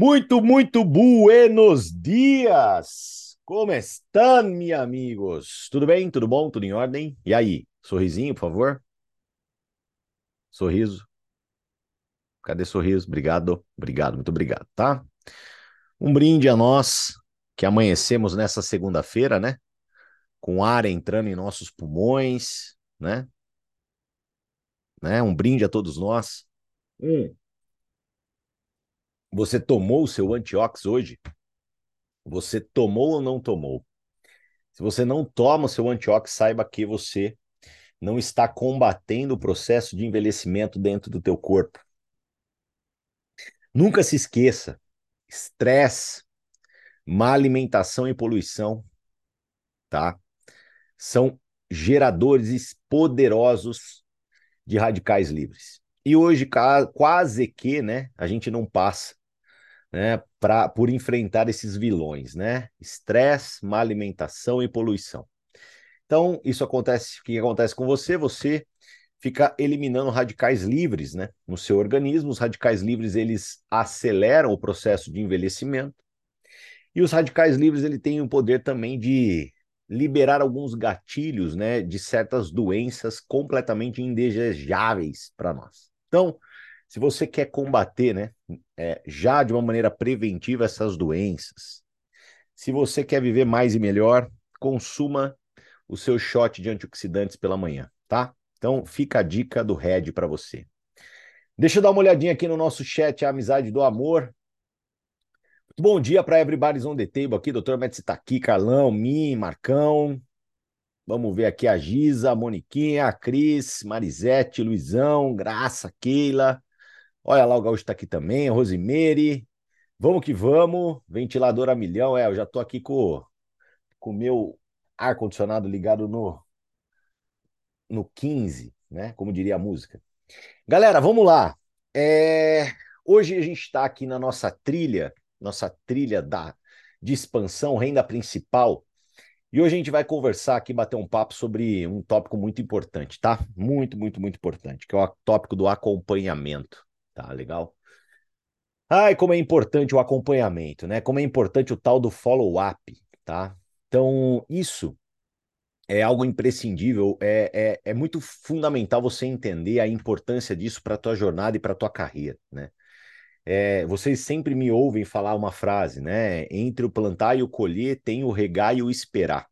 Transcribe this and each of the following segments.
Muito, muito buenos dias! Como estão, meus amigos? Tudo bem? Tudo bom? Tudo em ordem? E aí? Sorrisinho, por favor? Sorriso. Cadê sorriso? Obrigado, obrigado, muito obrigado, tá? Um brinde a nós que amanhecemos nessa segunda-feira, né? Com ar entrando em nossos pulmões, né? né? Um brinde a todos nós. Hum. Você tomou o seu antiox hoje? Você tomou ou não tomou? Se você não toma o seu antiox, saiba que você não está combatendo o processo de envelhecimento dentro do teu corpo. Nunca se esqueça, estresse, má alimentação e poluição, tá? São geradores poderosos de radicais livres. E hoje quase que, né, a gente não passa né, pra, por enfrentar esses vilões, né? Estresse, má alimentação e poluição. Então, isso acontece, o que acontece com você? Você fica eliminando radicais livres, né, no seu organismo. Os radicais livres, eles aceleram o processo de envelhecimento. E os radicais livres, ele têm o poder também de liberar alguns gatilhos, né, de certas doenças completamente indesejáveis para nós. Então, se você quer combater, né, é, já de uma maneira preventiva essas doenças, se você quer viver mais e melhor, consuma o seu shot de antioxidantes pela manhã, tá? Então, fica a dica do Red para você. Deixa eu dar uma olhadinha aqui no nosso chat, a amizade do amor. Muito bom dia para everybody's on the table aqui, doutor Metsi tá aqui, Carlão, mim, Marcão. Vamos ver aqui a Giza, a Moniquinha, a Cris, Marisete, Luizão, Graça, Keila, Olha lá, o Gaúcho está aqui também, Rosemary. Vamos que vamos. Ventilador a milhão. É, eu já estou aqui com o meu ar-condicionado ligado no, no 15, né? Como diria a música. Galera, vamos lá. É... Hoje a gente está aqui na nossa trilha, nossa trilha da, de expansão, renda principal. E hoje a gente vai conversar aqui, bater um papo sobre um tópico muito importante, tá? Muito, muito, muito importante, que é o tópico do acompanhamento. Tá legal? Ai, como é importante o acompanhamento, né? Como é importante o tal do follow-up, tá? Então, isso é algo imprescindível, é, é, é muito fundamental você entender a importância disso para a tua jornada e para a tua carreira, né? É, vocês sempre me ouvem falar uma frase, né? Entre o plantar e o colher tem o regar e o esperar.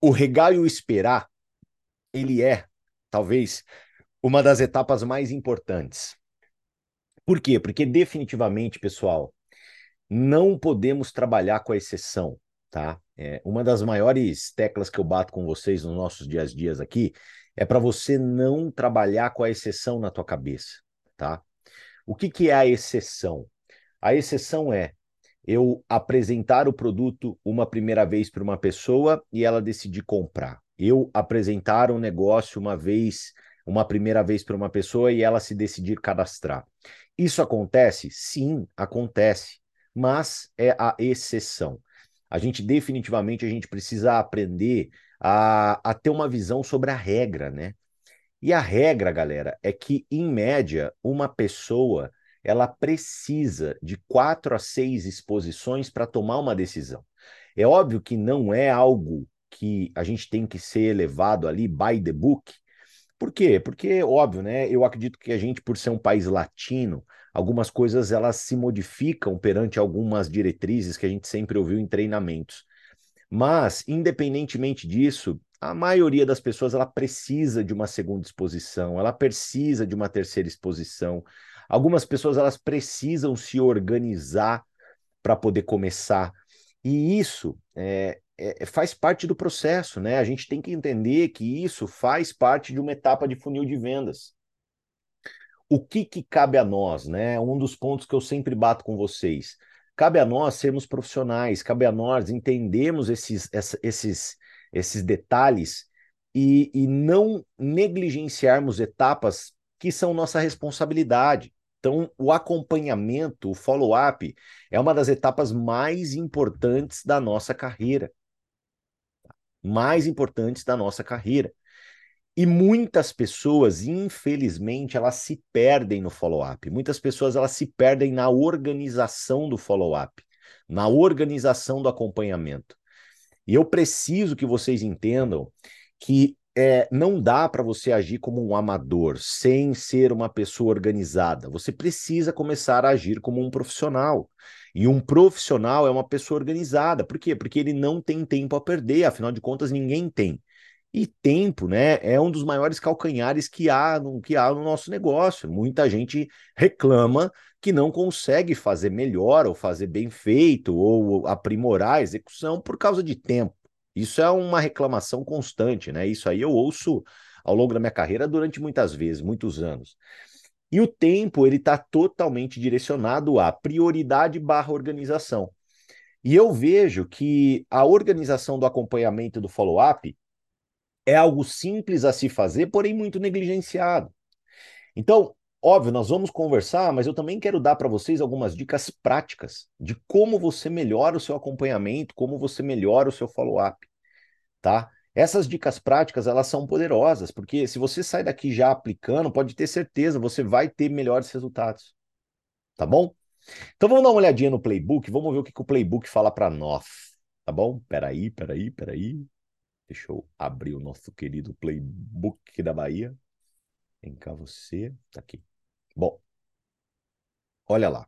O regar e o esperar, ele é, talvez, uma das etapas mais importantes. Por quê? Porque definitivamente, pessoal, não podemos trabalhar com a exceção, tá? É, uma das maiores teclas que eu bato com vocês nos nossos dias a dias aqui é para você não trabalhar com a exceção na tua cabeça, tá? O que, que é a exceção? A exceção é eu apresentar o produto uma primeira vez para uma pessoa e ela decidir comprar. Eu apresentar um negócio uma vez uma primeira vez para uma pessoa e ela se decidir cadastrar. Isso acontece? Sim, acontece, mas é a exceção. A gente definitivamente a gente precisa aprender a, a ter uma visão sobre a regra, né? E a regra, galera, é que, em média, uma pessoa ela precisa de quatro a seis exposições para tomar uma decisão. É óbvio que não é algo que a gente tem que ser levado ali by the book, por quê? Porque, óbvio, né? Eu acredito que a gente, por ser um país latino, algumas coisas elas se modificam perante algumas diretrizes que a gente sempre ouviu em treinamentos. Mas, independentemente disso, a maioria das pessoas ela precisa de uma segunda exposição, ela precisa de uma terceira exposição. Algumas pessoas elas precisam se organizar para poder começar. E isso é, é, faz parte do processo, né? A gente tem que entender que isso faz parte de uma etapa de funil de vendas. O que, que cabe a nós, né? Um dos pontos que eu sempre bato com vocês. Cabe a nós sermos profissionais, cabe a nós entendermos esses, esses, esses detalhes e, e não negligenciarmos etapas que são nossa responsabilidade. Então, o acompanhamento, o follow-up, é uma das etapas mais importantes da nossa carreira mais importantes da nossa carreira. E muitas pessoas, infelizmente, elas se perdem no follow-up. Muitas pessoas elas se perdem na organização do follow-up, na organização do acompanhamento. E eu preciso que vocês entendam que é, não dá para você agir como um amador sem ser uma pessoa organizada. Você precisa começar a agir como um profissional. E um profissional é uma pessoa organizada. Por quê? Porque ele não tem tempo a perder, afinal de contas, ninguém tem. E tempo, né, é um dos maiores calcanhares que há no, que há no nosso negócio. Muita gente reclama que não consegue fazer melhor, ou fazer bem feito, ou aprimorar a execução por causa de tempo. Isso é uma reclamação constante, né? Isso aí eu ouço ao longo da minha carreira durante muitas vezes, muitos anos. E o tempo ele está totalmente direcionado à prioridade barra organização. E eu vejo que a organização do acompanhamento do follow-up é algo simples a se fazer, porém muito negligenciado. Então, óbvio, nós vamos conversar, mas eu também quero dar para vocês algumas dicas práticas de como você melhora o seu acompanhamento, como você melhora o seu follow-up, tá? Essas dicas práticas, elas são poderosas, porque se você sai daqui já aplicando, pode ter certeza, você vai ter melhores resultados. Tá bom? Então vamos dar uma olhadinha no playbook, vamos ver o que, que o playbook fala para nós. Tá bom? Peraí, peraí, peraí. Deixa eu abrir o nosso querido playbook da Bahia. Vem cá você, tá aqui. Bom, olha lá.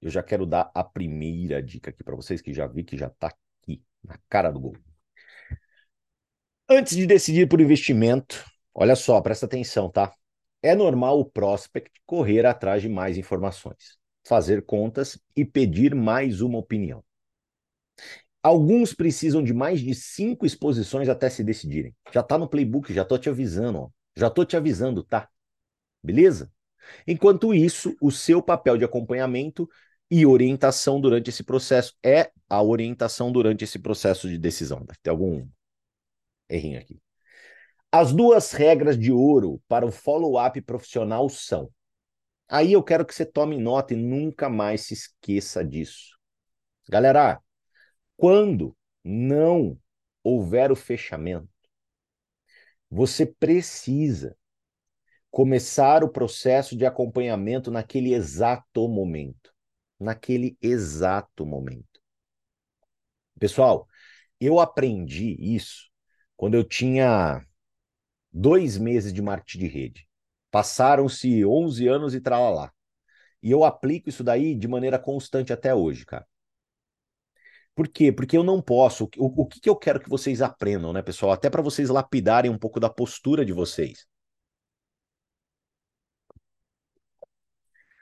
Eu já quero dar a primeira dica aqui para vocês, que já vi que já tá aqui, na cara do gol. Antes de decidir por investimento, olha só, presta atenção, tá? É normal o prospect correr atrás de mais informações, fazer contas e pedir mais uma opinião. Alguns precisam de mais de cinco exposições até se decidirem. Já está no playbook, já estou te avisando, ó. já estou te avisando, tá? Beleza? Enquanto isso, o seu papel de acompanhamento e orientação durante esse processo é a orientação durante esse processo de decisão. Deve ter algum errinho aqui. As duas regras de ouro para o follow-up profissional são. Aí eu quero que você tome nota e nunca mais se esqueça disso. Galera, quando não houver o fechamento, você precisa começar o processo de acompanhamento naquele exato momento. Naquele exato momento. Pessoal, eu aprendi isso quando eu tinha dois meses de marketing de rede. Passaram-se 11 anos e tralalá. E eu aplico isso daí de maneira constante até hoje, cara. Por quê? Porque eu não posso. O, o que, que eu quero que vocês aprendam, né, pessoal? Até para vocês lapidarem um pouco da postura de vocês.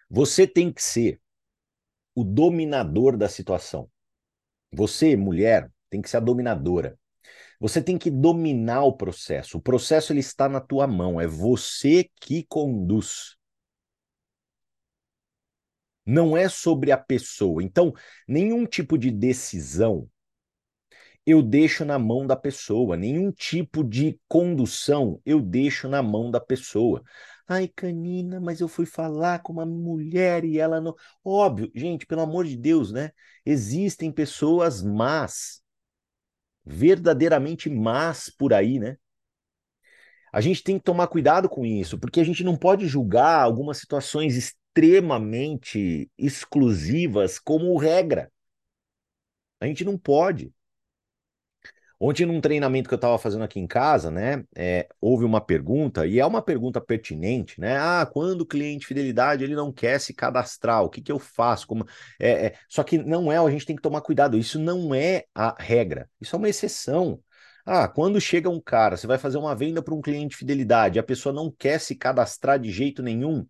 Você tem que ser o dominador da situação. Você, mulher, tem que ser a dominadora. Você tem que dominar o processo. O processo ele está na tua mão, é você que conduz não é sobre a pessoa. Então, nenhum tipo de decisão eu deixo na mão da pessoa, nenhum tipo de condução eu deixo na mão da pessoa. Ai, Canina, mas eu fui falar com uma mulher e ela não. Óbvio, gente, pelo amor de Deus, né? Existem pessoas más, verdadeiramente más por aí, né? A gente tem que tomar cuidado com isso, porque a gente não pode julgar algumas situações extremamente exclusivas como regra. A gente não pode. Ontem, num treinamento que eu estava fazendo aqui em casa, né, é, houve uma pergunta, e é uma pergunta pertinente, né? Ah, quando o cliente fidelidade ele não quer se cadastrar, o que, que eu faço? Como... É, é... Só que não é, a gente tem que tomar cuidado, isso não é a regra, isso é uma exceção. Ah, quando chega um cara, você vai fazer uma venda para um cliente fidelidade, a pessoa não quer se cadastrar de jeito nenhum,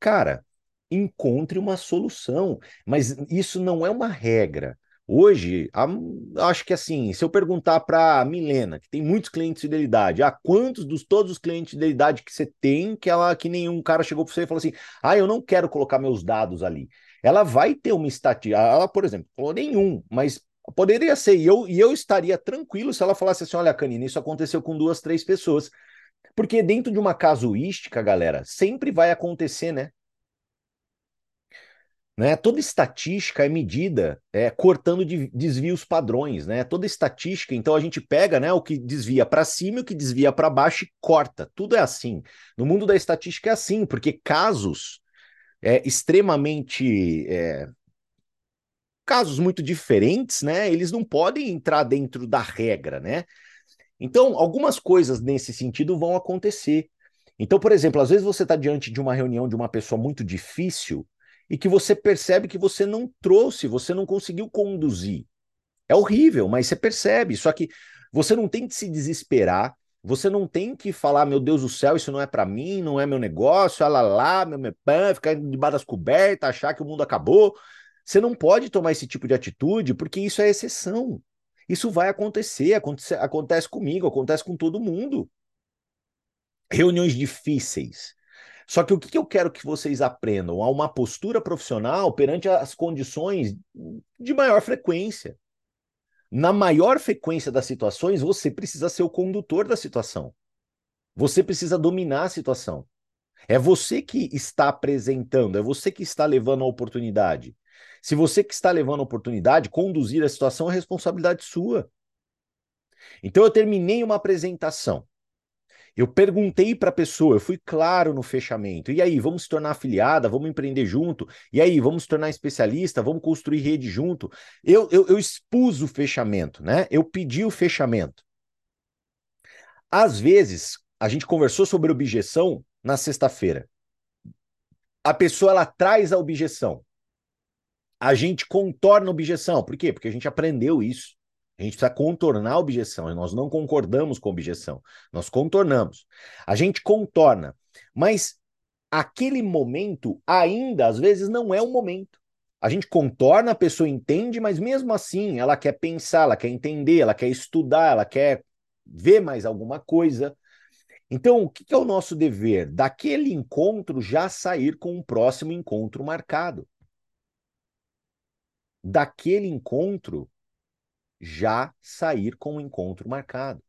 cara, encontre uma solução. Mas isso não é uma regra. Hoje, acho que assim, se eu perguntar para a Milena, que tem muitos clientes de fidelidade, ah, quantos dos todos os clientes de fidelidade que você tem, que ela que nenhum cara chegou para você e falou assim: "Ah, eu não quero colocar meus dados ali". Ela vai ter uma estatística, ela, por exemplo, falou nenhum, mas poderia ser, e eu, e eu estaria tranquilo se ela falasse assim: olha, Canina, isso aconteceu com duas, três pessoas. Porque dentro de uma casuística, galera, sempre vai acontecer, né? Né? Toda estatística é medida é, cortando de, desvios padrões, né? Toda estatística, então a gente pega, né, o que desvia para cima e o que desvia para baixo e corta. Tudo é assim. No mundo da estatística é assim, porque casos é, extremamente é, casos muito diferentes, né? Eles não podem entrar dentro da regra, né? Então, algumas coisas nesse sentido vão acontecer. Então, por exemplo, às vezes você está diante de uma reunião de uma pessoa muito difícil e que você percebe que você não trouxe, você não conseguiu conduzir. É horrível, mas você percebe. Só que você não tem que se desesperar, você não tem que falar, meu Deus do céu, isso não é para mim, não é meu negócio, lá lá, meu, meu pã, ficar debaixo das cobertas, achar que o mundo acabou. Você não pode tomar esse tipo de atitude, porque isso é exceção. Isso vai acontecer, acontece, acontece comigo, acontece com todo mundo. Reuniões difíceis, só que o que eu quero que vocês aprendam? A uma postura profissional perante as condições de maior frequência. Na maior frequência das situações, você precisa ser o condutor da situação. Você precisa dominar a situação. É você que está apresentando, é você que está levando a oportunidade. Se você que está levando a oportunidade, conduzir a situação é responsabilidade sua. Então eu terminei uma apresentação. Eu perguntei para a pessoa, eu fui claro no fechamento. E aí, vamos se tornar afiliada, vamos empreender junto? E aí, vamos se tornar especialista, vamos construir rede junto? Eu, eu, eu expus o fechamento, né? Eu pedi o fechamento. Às vezes, a gente conversou sobre objeção na sexta-feira. A pessoa ela traz a objeção. A gente contorna a objeção. Por quê? Porque a gente aprendeu isso. A gente precisa contornar a objeção. Nós não concordamos com a objeção. Nós contornamos. A gente contorna. Mas aquele momento ainda, às vezes, não é o momento. A gente contorna, a pessoa entende, mas mesmo assim ela quer pensar, ela quer entender, ela quer estudar, ela quer ver mais alguma coisa. Então, o que é o nosso dever? Daquele encontro já sair com um próximo encontro marcado. Daquele encontro já sair com o encontro marcado.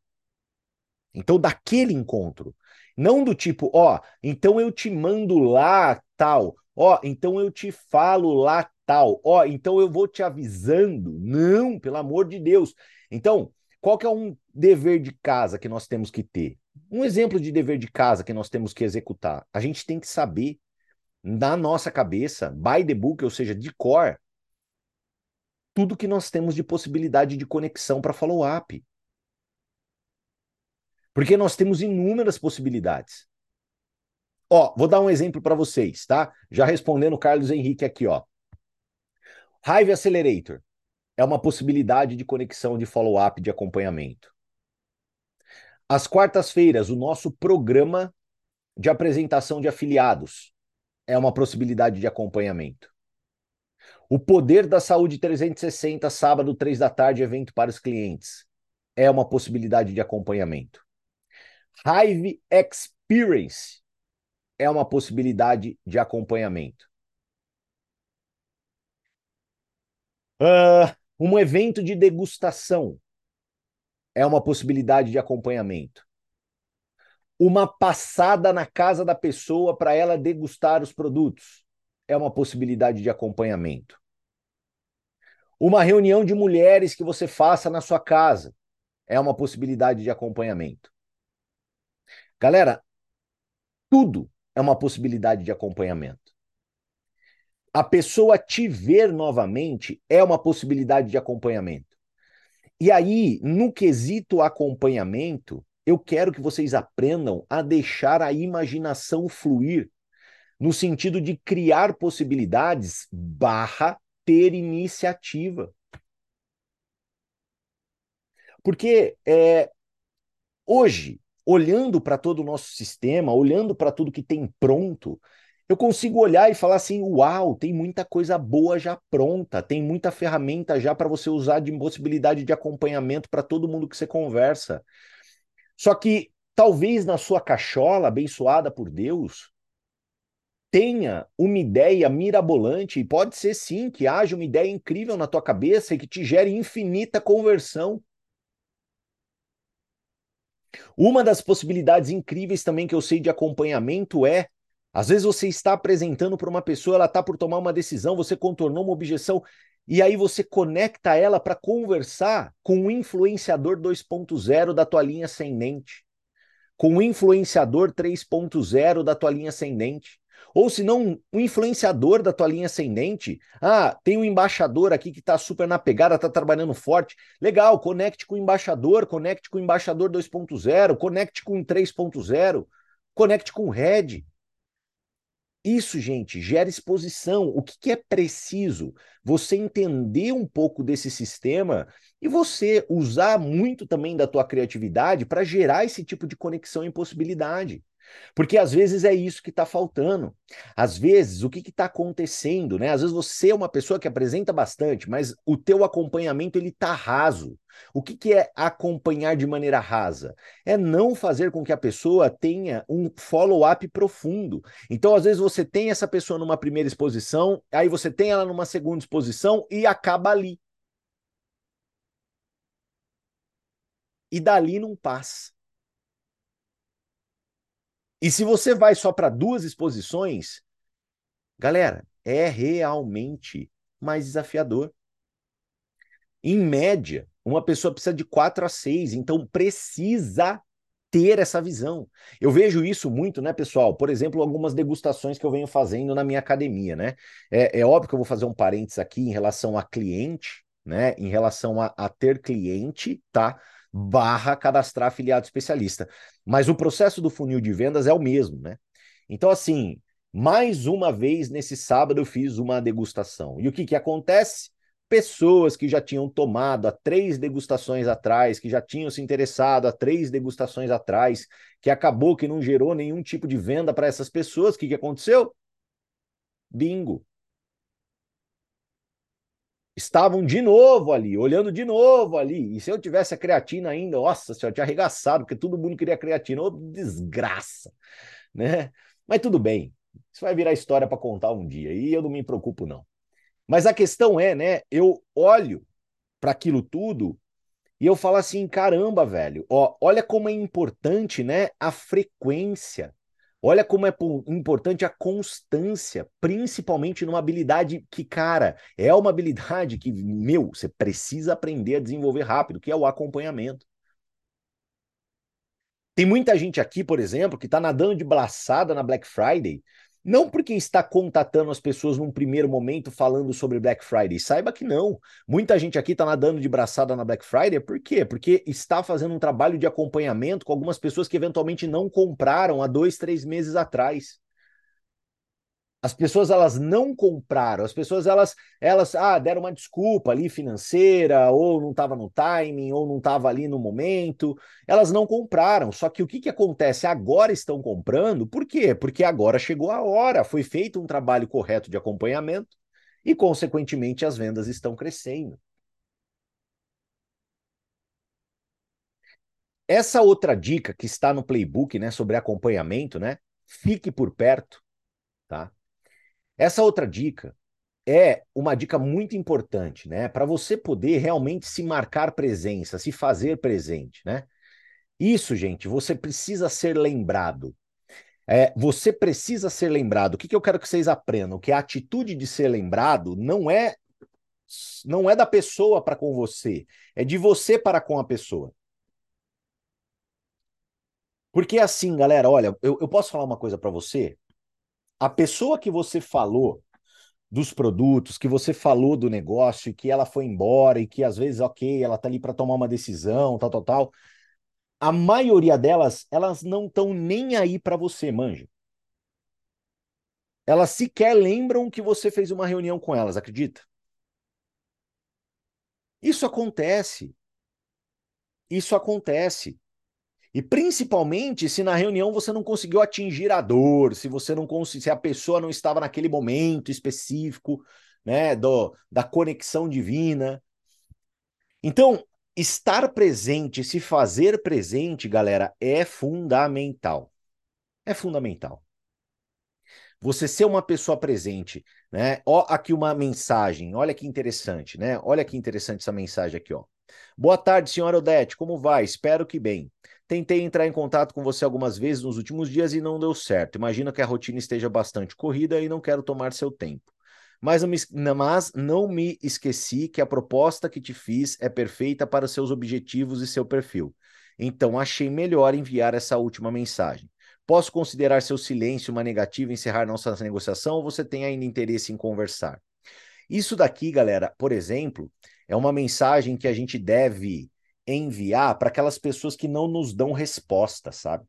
Então, daquele encontro. Não do tipo, ó, então eu te mando lá tal, ó, então eu te falo lá tal, ó, então eu vou te avisando. Não, pelo amor de Deus. Então, qual que é um dever de casa que nós temos que ter? Um exemplo de dever de casa que nós temos que executar. A gente tem que saber, na nossa cabeça, by the book, ou seja, de cor, tudo que nós temos de possibilidade de conexão para follow-up. Porque nós temos inúmeras possibilidades. Ó, vou dar um exemplo para vocês, tá? Já respondendo o Carlos Henrique aqui, ó. Hive Accelerator é uma possibilidade de conexão de follow-up de acompanhamento. Às quartas-feiras, o nosso programa de apresentação de afiliados é uma possibilidade de acompanhamento. O Poder da Saúde 360, sábado, três da tarde, evento para os clientes. É uma possibilidade de acompanhamento. Hive Experience é uma possibilidade de acompanhamento. Uh, um evento de degustação é uma possibilidade de acompanhamento. Uma passada na casa da pessoa para ela degustar os produtos é uma possibilidade de acompanhamento. Uma reunião de mulheres que você faça na sua casa é uma possibilidade de acompanhamento. Galera, tudo é uma possibilidade de acompanhamento. A pessoa te ver novamente é uma possibilidade de acompanhamento. E aí, no quesito acompanhamento, eu quero que vocês aprendam a deixar a imaginação fluir, no sentido de criar possibilidades barra ter iniciativa. Porque é, hoje, olhando para todo o nosso sistema, olhando para tudo que tem pronto, eu consigo olhar e falar assim: uau, tem muita coisa boa já pronta, tem muita ferramenta já para você usar de possibilidade de acompanhamento para todo mundo que você conversa. Só que talvez na sua cachola, abençoada por Deus, tenha uma ideia mirabolante, e pode ser sim que haja uma ideia incrível na tua cabeça e que te gere infinita conversão. Uma das possibilidades incríveis também que eu sei de acompanhamento é Às vezes você está apresentando para uma pessoa, ela está por tomar uma decisão, você contornou uma objeção, e aí você conecta ela para conversar com o influenciador 2.0 da tua linha ascendente, com o influenciador 3.0 da tua linha ascendente. Ou se não, um influenciador da tua linha ascendente. Ah, tem um embaixador aqui que está super na pegada, está trabalhando forte. Legal, conecte com o embaixador, conecte com o embaixador 2.0, conecte com o 3.0, conecte com o Red. Isso, gente, gera exposição. O que, que, é preciso? Você entender um pouco desse sistema e você usar muito também da tua criatividade para gerar esse tipo de conexão e possibilidade. Porque às vezes é isso que está faltando. Às vezes, o que está acontecendo, né? Às vezes você é uma pessoa que apresenta bastante, mas o teu acompanhamento ele está raso. O que, que é acompanhar de maneira rasa? É não fazer com que a pessoa tenha um follow-up profundo. Então, às vezes, você tem essa pessoa numa primeira exposição, aí você tem ela numa segunda exposição e acaba ali. E dali não passa. E se você vai só para duas exposições, galera, é realmente mais desafiador. Em média, uma pessoa precisa de quatro a seis, então precisa ter essa visão. Eu vejo isso muito, né, pessoal? Por exemplo, algumas degustações que eu venho fazendo na minha academia, né? É, é óbvio que eu vou fazer um parênteses aqui em relação a cliente, né? Em relação a, a ter cliente, tá? Barra cadastrar afiliado especialista. Mas o processo do funil de vendas é o mesmo, né? Então, assim, mais uma vez nesse sábado eu fiz uma degustação. E o que, que acontece? Pessoas que já tinham tomado há três degustações atrás, que já tinham se interessado há três degustações atrás, que acabou que não gerou nenhum tipo de venda para essas pessoas, o que, que aconteceu? Bingo estavam de novo ali, olhando de novo ali. E se eu tivesse a creatina ainda, nossa senhora, tinha arregaçado, porque todo mundo queria creatina. Ô, desgraça, né? Mas tudo bem. Isso vai virar história para contar um dia. E eu não me preocupo, não. Mas a questão é, né? Eu olho para aquilo tudo e eu falo assim: caramba, velho, ó, olha como é importante, né? A frequência. Olha como é importante a constância, principalmente numa habilidade que, cara, é uma habilidade que, meu, você precisa aprender a desenvolver rápido, que é o acompanhamento. Tem muita gente aqui, por exemplo, que está nadando de braçada na Black Friday, não porque está contatando as pessoas num primeiro momento falando sobre Black Friday. Saiba que não. Muita gente aqui está nadando de braçada na Black Friday. Por quê? Porque está fazendo um trabalho de acompanhamento com algumas pessoas que eventualmente não compraram há dois, três meses atrás. As pessoas elas não compraram, as pessoas elas elas ah, deram uma desculpa ali financeira, ou não estava no timing, ou não estava ali no momento. Elas não compraram. Só que o que, que acontece? Agora estão comprando, por quê? Porque agora chegou a hora, foi feito um trabalho correto de acompanhamento e, consequentemente, as vendas estão crescendo. Essa outra dica que está no playbook, né, sobre acompanhamento, né? Fique por perto, tá? Essa outra dica é uma dica muito importante, né? Para você poder realmente se marcar presença, se fazer presente, né? Isso, gente, você precisa ser lembrado. É, você precisa ser lembrado. O que, que eu quero que vocês aprendam? Que a atitude de ser lembrado não é não é da pessoa para com você, é de você para com a pessoa. Porque assim, galera, olha, eu, eu posso falar uma coisa para você? A pessoa que você falou dos produtos, que você falou do negócio e que ela foi embora e que às vezes, ok, ela tá ali para tomar uma decisão, tal, tal, tal. A maioria delas, elas não estão nem aí para você, manja. Elas sequer lembram que você fez uma reunião com elas, acredita? Isso acontece. Isso acontece. E principalmente se na reunião você não conseguiu atingir a dor, se você não se a pessoa não estava naquele momento específico, né, do, da conexão divina. Então, estar presente, se fazer presente, galera, é fundamental. É fundamental. Você ser uma pessoa presente, né? Ó, aqui uma mensagem. Olha que interessante, né? Olha que interessante essa mensagem aqui, ó. Boa tarde, senhora Odete. Como vai? Espero que bem. Tentei entrar em contato com você algumas vezes nos últimos dias e não deu certo. Imagino que a rotina esteja bastante corrida e não quero tomar seu tempo. Mas não, me, mas não me esqueci que a proposta que te fiz é perfeita para seus objetivos e seu perfil. Então achei melhor enviar essa última mensagem. Posso considerar seu silêncio uma negativa e encerrar nossa negociação ou você tem ainda interesse em conversar? Isso daqui, galera, por exemplo, é uma mensagem que a gente deve enviar para aquelas pessoas que não nos dão resposta, sabe?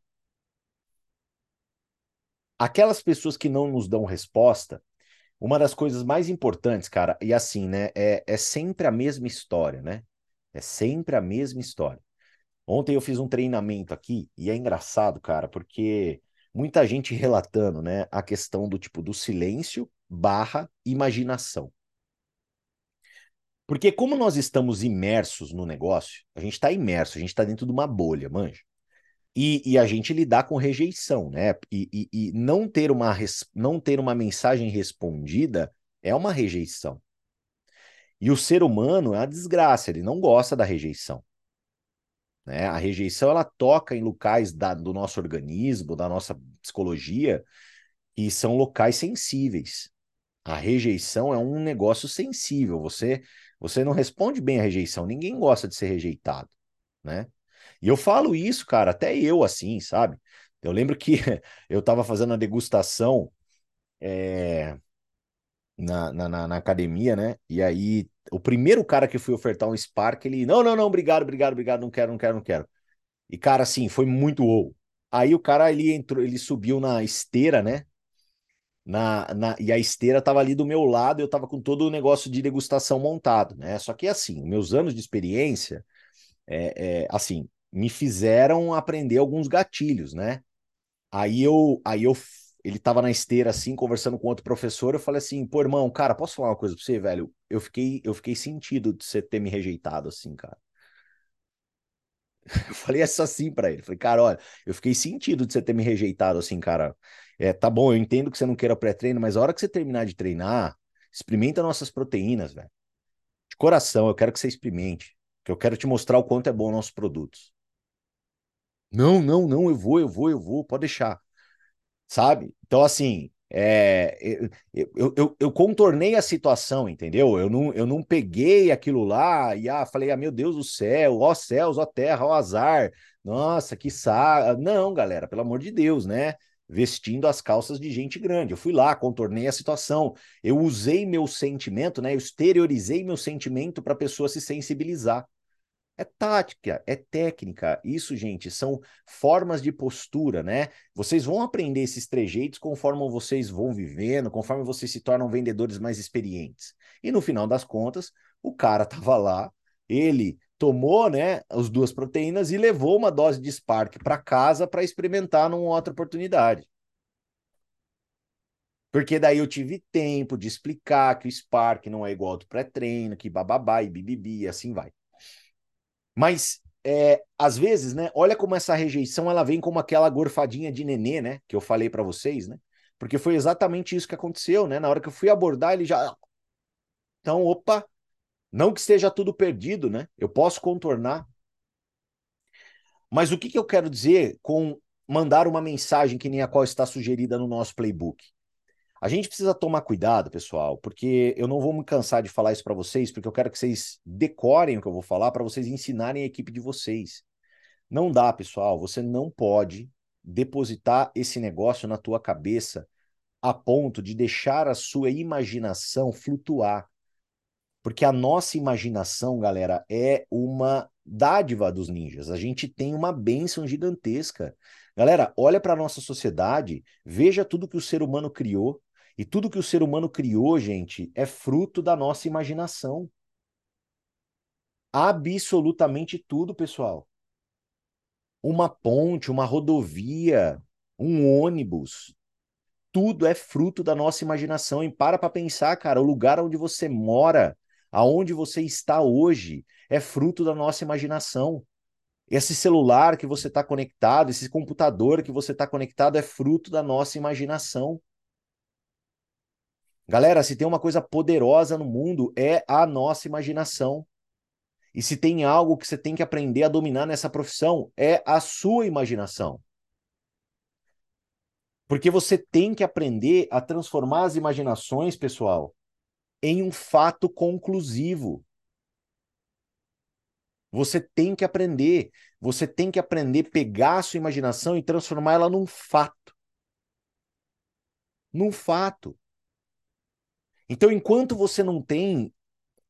Aquelas pessoas que não nos dão resposta, uma das coisas mais importantes, cara, e assim, né, é, é sempre a mesma história, né? É sempre a mesma história. Ontem eu fiz um treinamento aqui e é engraçado, cara, porque muita gente relatando, né, a questão do tipo do silêncio barra imaginação. Porque como nós estamos imersos no negócio, a gente está imerso, a gente está dentro de uma bolha, manja. E, e, a gente lidar com rejeição, né? E, e, e, não, ter uma, não ter uma mensagem respondida é uma rejeição. E o ser humano é uma desgraça, ele não gosta da rejeição. Né? A rejeição ela toca em locais da, do nosso organismo, da nossa psicologia, e são locais sensíveis. A rejeição é um negócio sensível. Você você não responde bem a rejeição. Ninguém gosta de ser rejeitado, né? E eu falo isso, cara, até eu assim, sabe? Eu lembro que eu estava fazendo a degustação é, na, na, na, academia, né? E aí, o primeiro cara que fui ofertar um Spark, ele, não, não, não, obrigado, obrigado, obrigado, não quero, não quero, não quero. E, cara, assim, foi muito ou. Aí o cara, ele entrou, ele subiu na esteira, né? Na, na, e a esteira estava ali do meu lado, eu estava com todo o negócio de degustação montado, né? Só que assim, meus anos de experiência, é, é, assim, me fizeram aprender alguns gatilhos, né? Aí eu, aí eu ele tava na esteira assim, conversando com outro professor, eu falei assim, pô, irmão, cara, posso falar uma coisa pra você, velho? Eu fiquei, eu fiquei sentido de você ter me rejeitado assim, cara. Eu falei essa assim para ele. Falei, cara, olha, eu fiquei sentido de você ter me rejeitado assim, cara. É, tá bom, eu entendo que você não queira pré-treino, mas a hora que você terminar de treinar, experimenta nossas proteínas, velho. De coração, eu quero que você experimente. Que eu quero te mostrar o quanto é bom nossos produtos. Não, não, não, eu vou, eu vou, eu vou, pode deixar sabe? Então, assim, é, eu, eu, eu, eu, contornei a situação, entendeu? Eu não, eu não peguei aquilo lá e ah, falei, ah, meu Deus do céu, ó céus, ó terra, ó azar, nossa, que sa... Não, galera, pelo amor de Deus, né? Vestindo as calças de gente grande. Eu fui lá, contornei a situação. Eu usei meu sentimento, né? Eu exteriorizei meu sentimento para a pessoa se sensibilizar. É tática, é técnica. Isso, gente, são formas de postura, né? Vocês vão aprender esses trejeitos conforme vocês vão vivendo, conforme vocês se tornam vendedores mais experientes. E no final das contas, o cara tava lá, ele tomou, né, as duas proteínas e levou uma dose de Spark para casa para experimentar numa outra oportunidade. Porque daí eu tive tempo de explicar que o Spark não é igual ao do pré-treino, que bababá e bibibi, e assim vai. Mas é, às vezes, né? Olha como essa rejeição ela vem como aquela gorfadinha de nenê, né? Que eu falei para vocês, né? Porque foi exatamente isso que aconteceu, né? Na hora que eu fui abordar, ele já. Então, opa, não que esteja tudo perdido, né? Eu posso contornar. Mas o que, que eu quero dizer com mandar uma mensagem que nem a qual está sugerida no nosso playbook? A gente precisa tomar cuidado, pessoal, porque eu não vou me cansar de falar isso para vocês, porque eu quero que vocês decorem o que eu vou falar para vocês ensinarem a equipe de vocês. Não dá, pessoal, você não pode depositar esse negócio na tua cabeça a ponto de deixar a sua imaginação flutuar. Porque a nossa imaginação, galera, é uma dádiva dos ninjas. A gente tem uma bênção gigantesca. Galera, olha para a nossa sociedade, veja tudo que o ser humano criou. E tudo que o ser humano criou, gente, é fruto da nossa imaginação. Absolutamente tudo, pessoal. Uma ponte, uma rodovia, um ônibus, tudo é fruto da nossa imaginação. E para para pensar, cara, o lugar onde você mora, aonde você está hoje, é fruto da nossa imaginação. Esse celular que você está conectado, esse computador que você está conectado, é fruto da nossa imaginação. Galera, se tem uma coisa poderosa no mundo é a nossa imaginação. E se tem algo que você tem que aprender a dominar nessa profissão, é a sua imaginação. Porque você tem que aprender a transformar as imaginações, pessoal, em um fato conclusivo. Você tem que aprender. Você tem que aprender a pegar a sua imaginação e transformar ela num fato. Num fato. Então, enquanto você não tem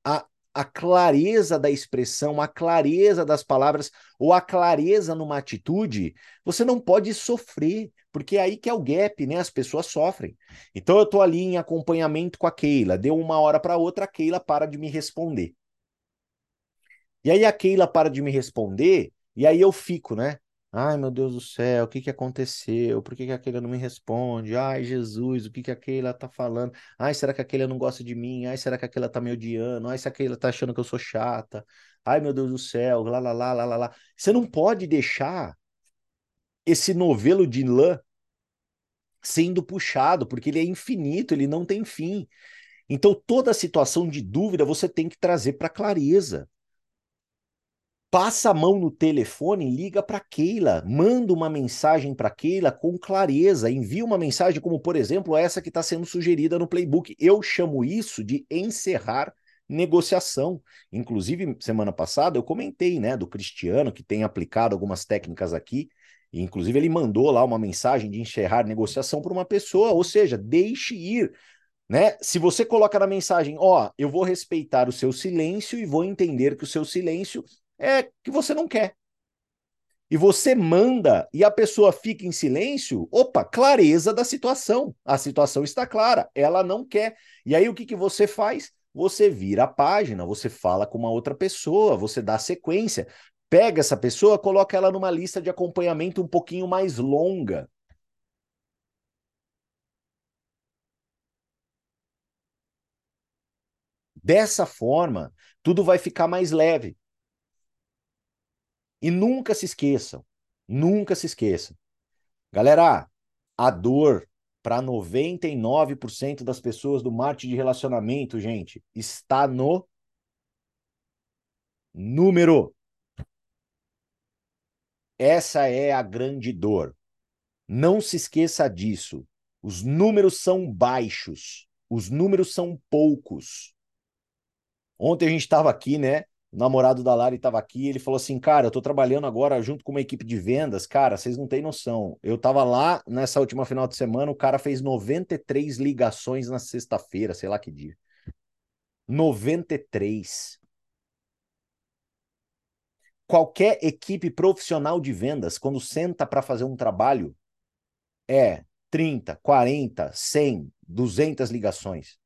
a, a clareza da expressão, a clareza das palavras ou a clareza numa atitude, você não pode sofrer, porque é aí que é o gap, né? As pessoas sofrem. Então eu tô ali em acompanhamento com a Keila, deu uma hora para outra, a Keila para de me responder. E aí a Keila para de me responder, e aí eu fico, né? Ai, meu Deus do céu, o que que aconteceu? Por que que a Keila não me responde? Ai, Jesus, o que que a Keila tá falando? Ai, será que a Keila não gosta de mim? Ai, será que a Keila tá me odiando? Ai, será que a Keila tá achando que eu sou chata? Ai, meu Deus do céu, lá, lá, lá, lá, lá, lá. Você não pode deixar esse novelo de lã sendo puxado, porque ele é infinito, ele não tem fim. Então, toda situação de dúvida você tem que trazer para clareza. Passa a mão no telefone, liga para Keila, manda uma mensagem para Keila com clareza, envia uma mensagem como, por exemplo, essa que está sendo sugerida no playbook. Eu chamo isso de encerrar negociação. Inclusive, semana passada eu comentei, né, do Cristiano que tem aplicado algumas técnicas aqui inclusive, ele mandou lá uma mensagem de encerrar negociação para uma pessoa, ou seja, deixe ir. Né? Se você coloca na mensagem, ó, eu vou respeitar o seu silêncio e vou entender que o seu silêncio é que você não quer. E você manda e a pessoa fica em silêncio, opa, clareza da situação. A situação está clara, ela não quer. E aí o que, que você faz? Você vira a página, você fala com uma outra pessoa, você dá sequência pega essa pessoa, coloca ela numa lista de acompanhamento um pouquinho mais longa. Dessa forma, tudo vai ficar mais leve. E nunca se esqueçam, nunca se esqueçam. Galera, a dor para 99% das pessoas do marketing de relacionamento, gente, está no número. Essa é a grande dor. Não se esqueça disso. Os números são baixos, os números são poucos. Ontem a gente estava aqui, né? O namorado da Lari estava aqui, ele falou assim: "Cara, eu estou trabalhando agora junto com uma equipe de vendas, cara, vocês não têm noção. Eu estava lá nessa última final de semana, o cara fez 93 ligações na sexta-feira, sei lá que dia. 93 qualquer equipe profissional de vendas, quando senta para fazer um trabalho, é 30, 40, 100, 200 ligações.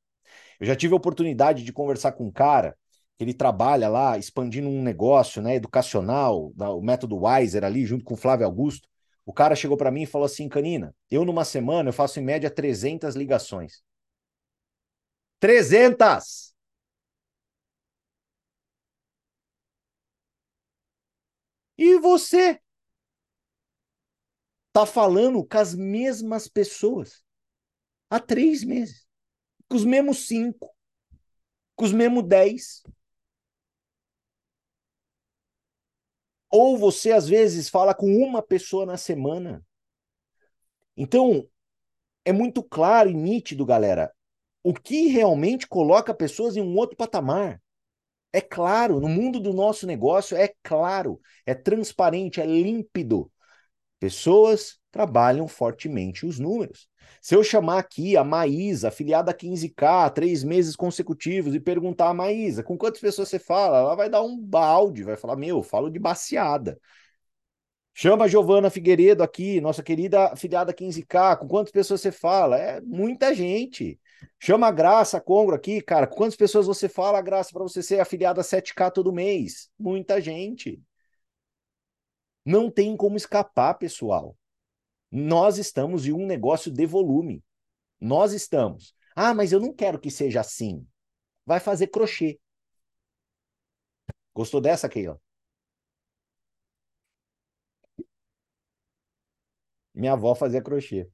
Eu já tive a oportunidade de conversar com um cara ele trabalha lá expandindo um negócio, né, educacional, o método Wiser ali junto com o Flávio Augusto. O cara chegou para mim e falou assim: "Canina, eu numa semana eu faço em média 300 ligações". 300! E você tá falando com as mesmas pessoas há três meses, com os mesmos cinco, com os mesmos dez. Ou você, às vezes, fala com uma pessoa na semana. Então, é muito claro e nítido, galera, o que realmente coloca pessoas em um outro patamar. É claro, no mundo do nosso negócio é claro, é transparente, é límpido. Pessoas trabalham fortemente os números. Se eu chamar aqui a Maísa, afiliada a 15K, três meses consecutivos, e perguntar a Maísa, com quantas pessoas você fala? Ela vai dar um balde, vai falar, meu, falo de baseada. Chama a Giovana Figueiredo aqui, nossa querida afiliada 15K, com quantas pessoas você fala? É muita gente. Chama a Graça Congro aqui, cara. Quantas pessoas você fala, Graça, para você ser afiliado a 7K todo mês? Muita gente. Não tem como escapar, pessoal. Nós estamos em um negócio de volume. Nós estamos. Ah, mas eu não quero que seja assim. Vai fazer crochê. Gostou dessa, aqui, ó? Minha avó fazia crochê.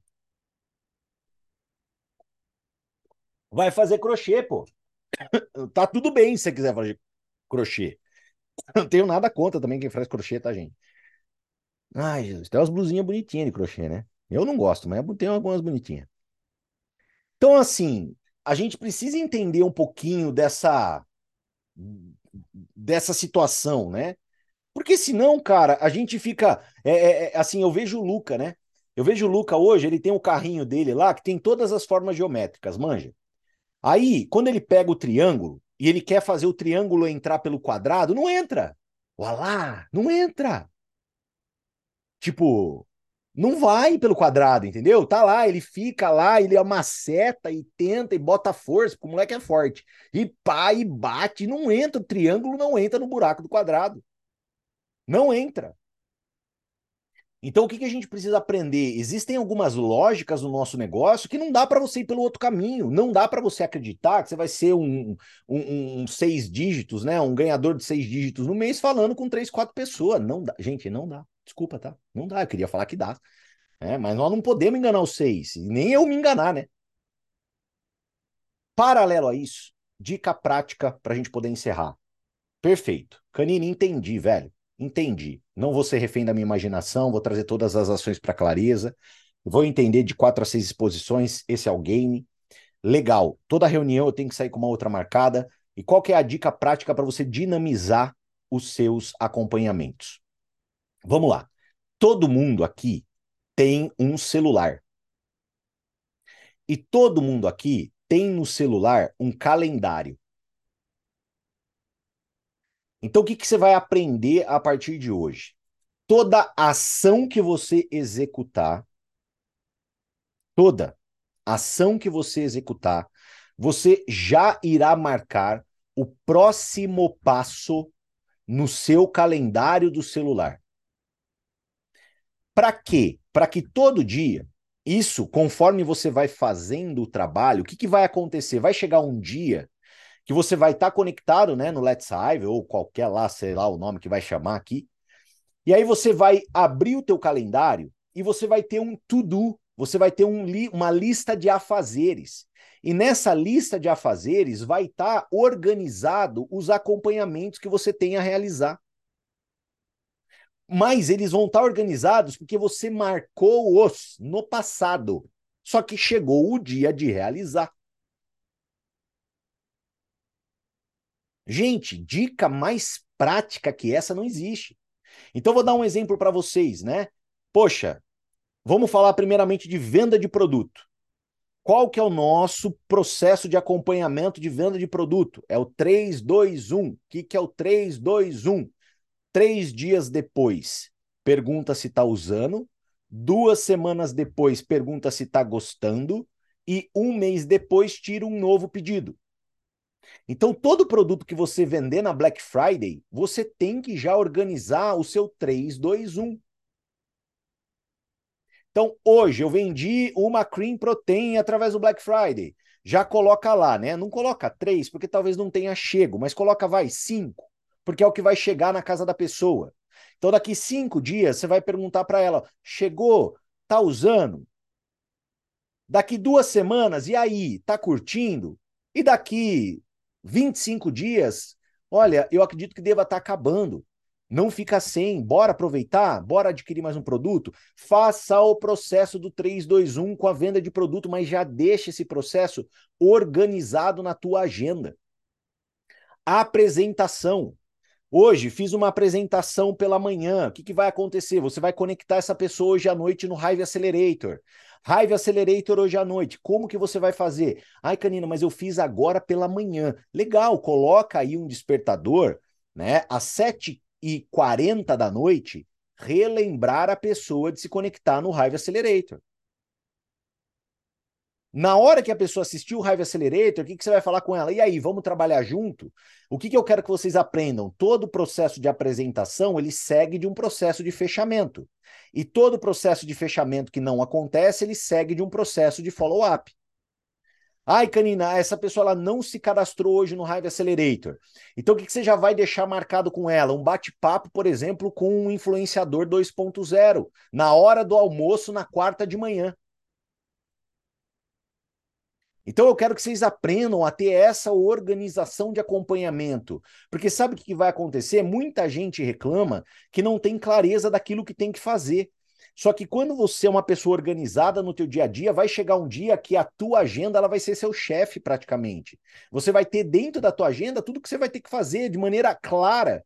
Vai fazer crochê, pô. Tá tudo bem se você quiser fazer crochê. Não tenho nada contra também quem faz crochê, tá, gente? Ai, Jesus, tem umas blusinhas bonitinhas de crochê, né? Eu não gosto, mas tem algumas bonitinhas. Então, assim, a gente precisa entender um pouquinho dessa dessa situação, né? Porque senão, cara, a gente fica. É, é, é, assim, eu vejo o Luca, né? Eu vejo o Luca hoje, ele tem um carrinho dele lá que tem todas as formas geométricas, manja. Aí, quando ele pega o triângulo e ele quer fazer o triângulo entrar pelo quadrado, não entra. Olá, não entra. Tipo, não vai pelo quadrado, entendeu? Tá lá, ele fica lá, ele é uma seta e tenta e bota força, porque o moleque é forte. E pá, e bate, não entra, o triângulo não entra no buraco do quadrado. Não entra. Então, o que, que a gente precisa aprender? Existem algumas lógicas no nosso negócio que não dá para você ir pelo outro caminho. Não dá para você acreditar que você vai ser um, um, um, seis dígitos, né? Um ganhador de seis dígitos no mês falando com três, quatro pessoas. Não dá. Gente, não dá. Desculpa, tá? Não dá. Eu queria falar que dá. É, mas nós não podemos enganar os seis. Nem eu me enganar, né? Paralelo a isso, dica prática para a gente poder encerrar. Perfeito. Canine, entendi, velho. Entendi. Não vou ser refém da minha imaginação, vou trazer todas as ações para clareza. Vou entender de quatro a seis exposições, esse é o game. Legal. Toda reunião eu tenho que sair com uma outra marcada. E qual que é a dica prática para você dinamizar os seus acompanhamentos? Vamos lá. Todo mundo aqui tem um celular. E todo mundo aqui tem no celular um calendário. Então, o que, que você vai aprender a partir de hoje? Toda ação que você executar, toda ação que você executar, você já irá marcar o próximo passo no seu calendário do celular. Para quê? Para que todo dia, isso, conforme você vai fazendo o trabalho, o que, que vai acontecer? Vai chegar um dia que você vai estar tá conectado né, no Let's Hive, ou qualquer lá, sei lá o nome que vai chamar aqui. E aí você vai abrir o teu calendário e você vai ter um to-do, você vai ter um li uma lista de afazeres. E nessa lista de afazeres vai estar tá organizado os acompanhamentos que você tem a realizar. Mas eles vão estar organizados porque você marcou-os no passado. Só que chegou o dia de realizar. Gente, dica mais prática que essa não existe. Então vou dar um exemplo para vocês, né? Poxa, vamos falar primeiramente de venda de produto. Qual que é o nosso processo de acompanhamento de venda de produto? É o 321. O que, que é o 321? Três dias depois, pergunta se está usando. Duas semanas depois, pergunta se está gostando. E um mês depois, tira um novo pedido. Então, todo produto que você vender na Black Friday, você tem que já organizar o seu 3, 2, 1. Então, hoje eu vendi uma Cream Protein através do Black Friday. Já coloca lá, né? Não coloca 3, porque talvez não tenha chego, mas coloca, vai, 5, porque é o que vai chegar na casa da pessoa. Então, daqui cinco dias, você vai perguntar para ela: chegou? Tá usando? Daqui duas semanas, e aí? Tá curtindo? E daqui 25 dias, olha, eu acredito que deva estar tá acabando. Não fica sem, bora aproveitar, bora adquirir mais um produto. Faça o processo do 321 com a venda de produto, mas já deixe esse processo organizado na tua agenda. Apresentação. Hoje fiz uma apresentação pela manhã. O que, que vai acontecer? Você vai conectar essa pessoa hoje à noite no Hive Accelerator. Hive Accelerator hoje à noite. Como que você vai fazer? Ai, Canina, mas eu fiz agora pela manhã. Legal, coloca aí um despertador, né? Às 7h40 da noite, relembrar a pessoa de se conectar no Hive Accelerator. Na hora que a pessoa assistiu o Hive Accelerator, o que, que você vai falar com ela? E aí, vamos trabalhar junto? O que, que eu quero que vocês aprendam? Todo o processo de apresentação, ele segue de um processo de fechamento. E todo processo de fechamento que não acontece, ele segue de um processo de follow-up. Ai, Canina, essa pessoa ela não se cadastrou hoje no Hive Accelerator. Então, o que, que você já vai deixar marcado com ela? Um bate-papo, por exemplo, com um influenciador 2.0, na hora do almoço, na quarta de manhã. Então eu quero que vocês aprendam a ter essa organização de acompanhamento, porque sabe o que vai acontecer? Muita gente reclama que não tem clareza daquilo que tem que fazer. Só que quando você é uma pessoa organizada no teu dia a dia, vai chegar um dia que a tua agenda ela vai ser seu chefe praticamente. Você vai ter dentro da tua agenda tudo que você vai ter que fazer de maneira clara.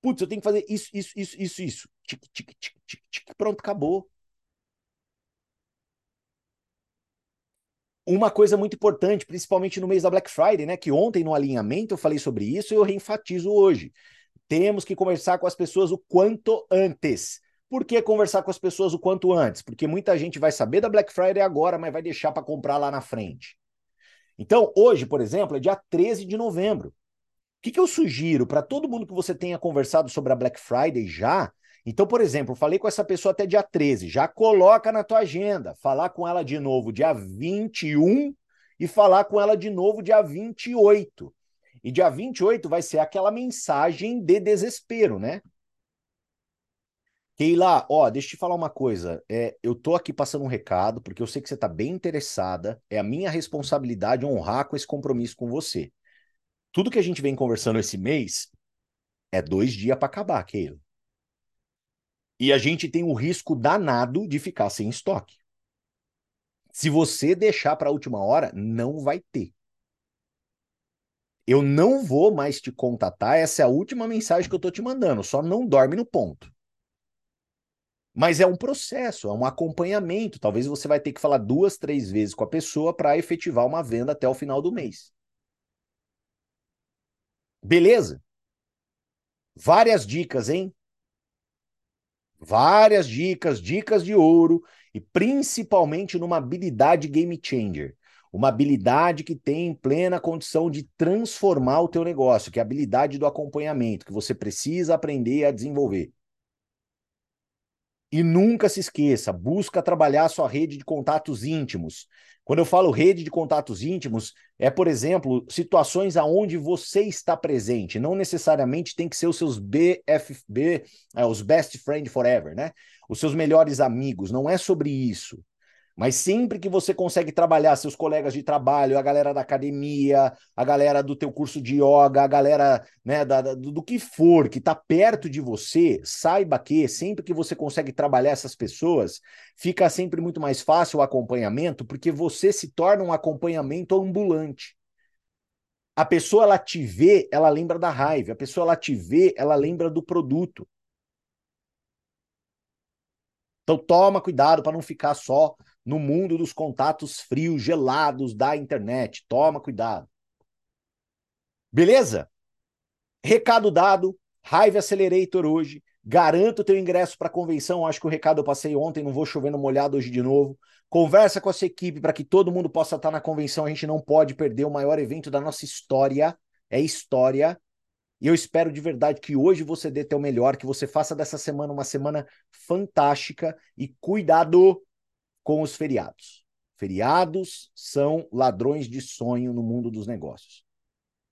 Putz, eu tenho que fazer isso, isso, isso, isso, isso. Tic, tic, tic, tic, tic. Pronto, acabou. Uma coisa muito importante, principalmente no mês da Black Friday, né? Que ontem no alinhamento eu falei sobre isso e eu reenfatizo hoje. Temos que conversar com as pessoas o quanto antes. Por que conversar com as pessoas o quanto antes? Porque muita gente vai saber da Black Friday agora, mas vai deixar para comprar lá na frente. Então, hoje, por exemplo, é dia 13 de novembro. O que, que eu sugiro para todo mundo que você tenha conversado sobre a Black Friday já, então, por exemplo, falei com essa pessoa até dia 13, já coloca na tua agenda, falar com ela de novo dia 21 e falar com ela de novo dia 28. E dia 28 vai ser aquela mensagem de desespero, né? Keila, ó, deixa eu te falar uma coisa. É, eu tô aqui passando um recado, porque eu sei que você tá bem interessada. É a minha responsabilidade honrar com esse compromisso com você. Tudo que a gente vem conversando esse mês é dois dias para acabar, Keila. E a gente tem o risco danado de ficar sem estoque. Se você deixar para a última hora, não vai ter. Eu não vou mais te contatar, essa é a última mensagem que eu tô te mandando, só não dorme no ponto. Mas é um processo, é um acompanhamento. Talvez você vai ter que falar duas, três vezes com a pessoa para efetivar uma venda até o final do mês. Beleza? Várias dicas, hein? Várias dicas, dicas de ouro e principalmente numa habilidade game changer. Uma habilidade que tem plena condição de transformar o teu negócio, que é a habilidade do acompanhamento, que você precisa aprender a desenvolver. E nunca se esqueça, busca trabalhar sua rede de contatos íntimos. Quando eu falo rede de contatos íntimos, é, por exemplo, situações aonde você está presente. Não necessariamente tem que ser os seus BFB, é, os best friend forever, né? Os seus melhores amigos. Não é sobre isso. Mas sempre que você consegue trabalhar seus colegas de trabalho, a galera da academia, a galera do teu curso de yoga, a galera né, da, da, do que for que está perto de você, saiba que sempre que você consegue trabalhar essas pessoas, fica sempre muito mais fácil o acompanhamento, porque você se torna um acompanhamento ambulante. A pessoa ela te vê, ela lembra da raiva. A pessoa ela te vê, ela lembra do produto. Então toma cuidado para não ficar só no mundo dos contatos frios, gelados da internet. Toma cuidado. Beleza? Recado dado. Hive Accelerator hoje. Garanto teu ingresso para a convenção. Acho que o recado eu passei ontem, não vou chover no molhado hoje de novo. Conversa com a sua equipe para que todo mundo possa estar na convenção. A gente não pode perder o maior evento da nossa história. É história. E eu espero de verdade que hoje você dê teu melhor, que você faça dessa semana uma semana fantástica e cuidado com os feriados. Feriados são ladrões de sonho no mundo dos negócios.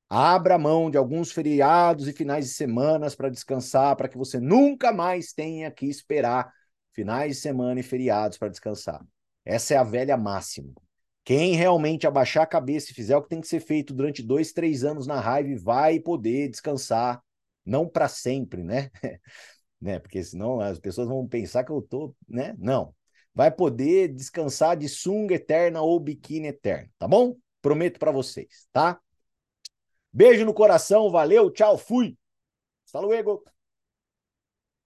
Abra mão de alguns feriados e finais de semanas para descansar, para que você nunca mais tenha que esperar finais de semana e feriados para descansar. Essa é a velha máxima. Quem realmente abaixar a cabeça e fizer o que tem que ser feito durante dois, três anos na raiva vai poder descansar, não para sempre, né? né? Porque senão as pessoas vão pensar que eu tô, né? Não. Vai poder descansar de sunga eterna ou biquíni eterno, tá bom? Prometo para vocês, tá? Beijo no coração, valeu, tchau, fui. Hasta luego.